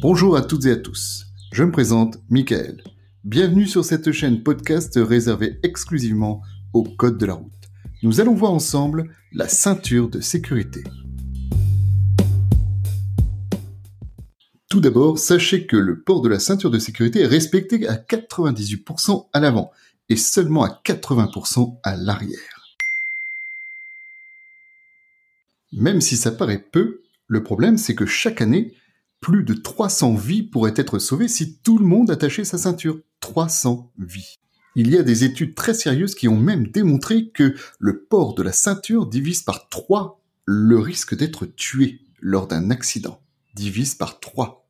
Bonjour à toutes et à tous. Je me présente Michael. Bienvenue sur cette chaîne podcast réservée exclusivement au code de la route. Nous allons voir ensemble la ceinture de sécurité. Tout d'abord, sachez que le port de la ceinture de sécurité est respecté à 98% à l'avant et seulement à 80% à l'arrière. Même si ça paraît peu, le problème c'est que chaque année, plus de 300 vies pourraient être sauvées si tout le monde attachait sa ceinture. 300 vies. Il y a des études très sérieuses qui ont même démontré que le port de la ceinture divise par 3 le risque d'être tué lors d'un accident. Divise par 3.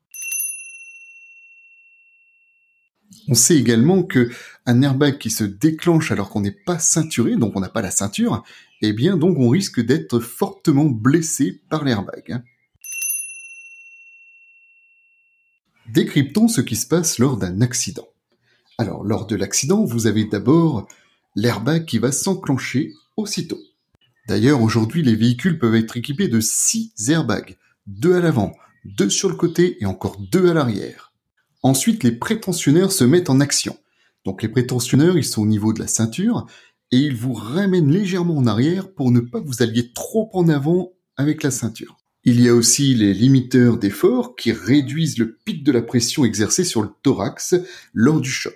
On sait également que un airbag qui se déclenche alors qu'on n'est pas ceinturé, donc on n'a pas la ceinture, eh bien donc on risque d'être fortement blessé par l'airbag. Hein. Décryptons ce qui se passe lors d'un accident. Alors, lors de l'accident, vous avez d'abord l'airbag qui va s'enclencher aussitôt. D'ailleurs, aujourd'hui, les véhicules peuvent être équipés de 6 airbags, deux à l'avant, deux sur le côté et encore deux à l'arrière. Ensuite, les prétentionnaires se mettent en action. Donc les prétentionnaires, ils sont au niveau de la ceinture et ils vous ramènent légèrement en arrière pour ne pas vous allier trop en avant avec la ceinture. Il y a aussi les limiteurs d'effort qui réduisent le pic de la pression exercée sur le thorax lors du choc.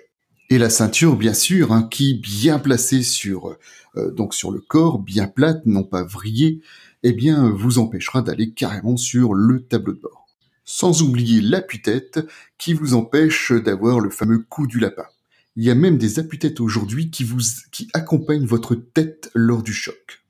Et la ceinture, bien sûr, hein, qui bien placée sur euh, donc sur le corps, bien plate, non pas vrillée, eh bien vous empêchera d'aller carrément sur le tableau de bord. Sans oublier l'appui-tête qui vous empêche d'avoir le fameux coup du lapin. Il y a même des appuis-têtes aujourd'hui qui vous qui accompagnent votre tête lors du choc.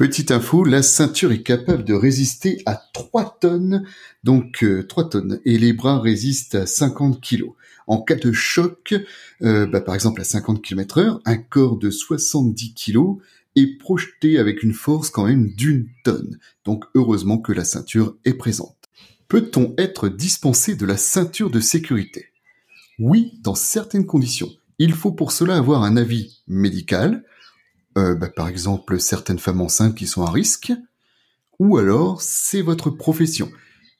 Petite info, la ceinture est capable de résister à 3 tonnes, donc 3 euh, tonnes, et les bras résistent à 50 kg. En cas de choc, euh, bah, par exemple à 50 km heure, un corps de 70 kg est projeté avec une force quand même d'une tonne. Donc heureusement que la ceinture est présente. Peut-on être dispensé de la ceinture de sécurité? Oui, dans certaines conditions. Il faut pour cela avoir un avis médical, euh, bah, par exemple certaines femmes enceintes qui sont à risque, ou alors c'est votre profession.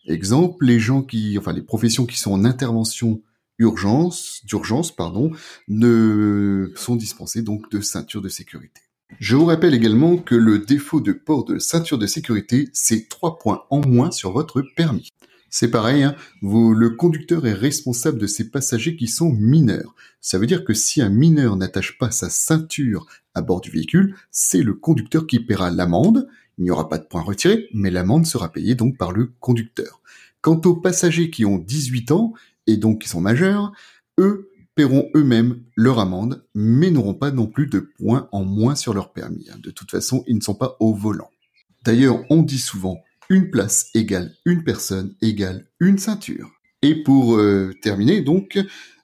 Exemple, les gens qui, enfin les professions qui sont en intervention urgence, d'urgence, pardon, ne sont dispensées donc de ceinture de sécurité. Je vous rappelle également que le défaut de port de ceinture de sécurité, c'est trois points en moins sur votre permis. C'est pareil, hein, le conducteur est responsable de ses passagers qui sont mineurs. Ça veut dire que si un mineur n'attache pas sa ceinture à bord du véhicule, c'est le conducteur qui paiera l'amende. Il n'y aura pas de points retirés, mais l'amende sera payée donc par le conducteur. Quant aux passagers qui ont 18 ans et donc qui sont majeurs, eux eux-mêmes leur amende, mais n'auront pas non plus de points en moins sur leur permis. Hein. De toute façon, ils ne sont pas au volant. D'ailleurs, on dit souvent une place égale une personne égale une ceinture. Et pour euh, terminer, donc,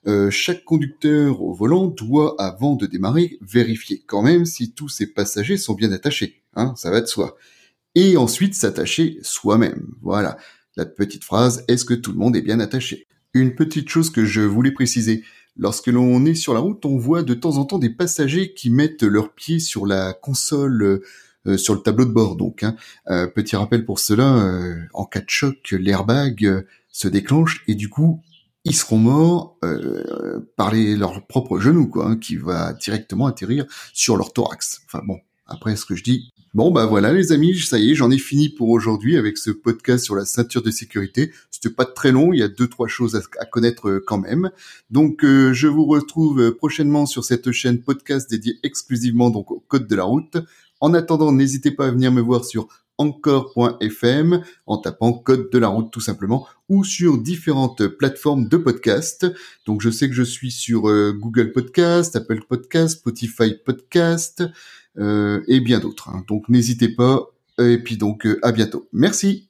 euh, chaque conducteur au volant doit, avant de démarrer, vérifier quand même si tous ses passagers sont bien attachés. Hein, ça va de soi. Et ensuite s'attacher soi-même. Voilà. La petite phrase, est-ce que tout le monde est bien attaché? Une petite chose que je voulais préciser. Lorsque l'on est sur la route, on voit de temps en temps des passagers qui mettent leurs pieds sur la console euh, sur le tableau de bord. Donc, hein. Euh, petit rappel pour cela, euh, en cas de choc, l'airbag se déclenche et du coup, ils seront morts par les, leurs propres genoux, quoi, hein, qui va directement atterrir sur leur thorax. Enfin bon, après ce que je dis. Bon bah voilà les amis, ça y est, j'en ai fini pour aujourd'hui avec ce podcast sur la ceinture de sécurité. C'était pas très long, il y a deux trois choses à, connaître quand même. Donc je vous retrouve prochainement sur cette chaîne podcast dédiée exclusivement donc au code de la route. En attendant, n'hésitez pas à venir me voir sur encore.fm en tapant code de la route tout simplement ou sur différentes plateformes de podcast. Donc je sais que je suis sur euh, Google Podcast, Apple Podcast, Spotify Podcast euh, et bien d'autres. Hein. Donc n'hésitez pas et puis donc euh, à bientôt. Merci.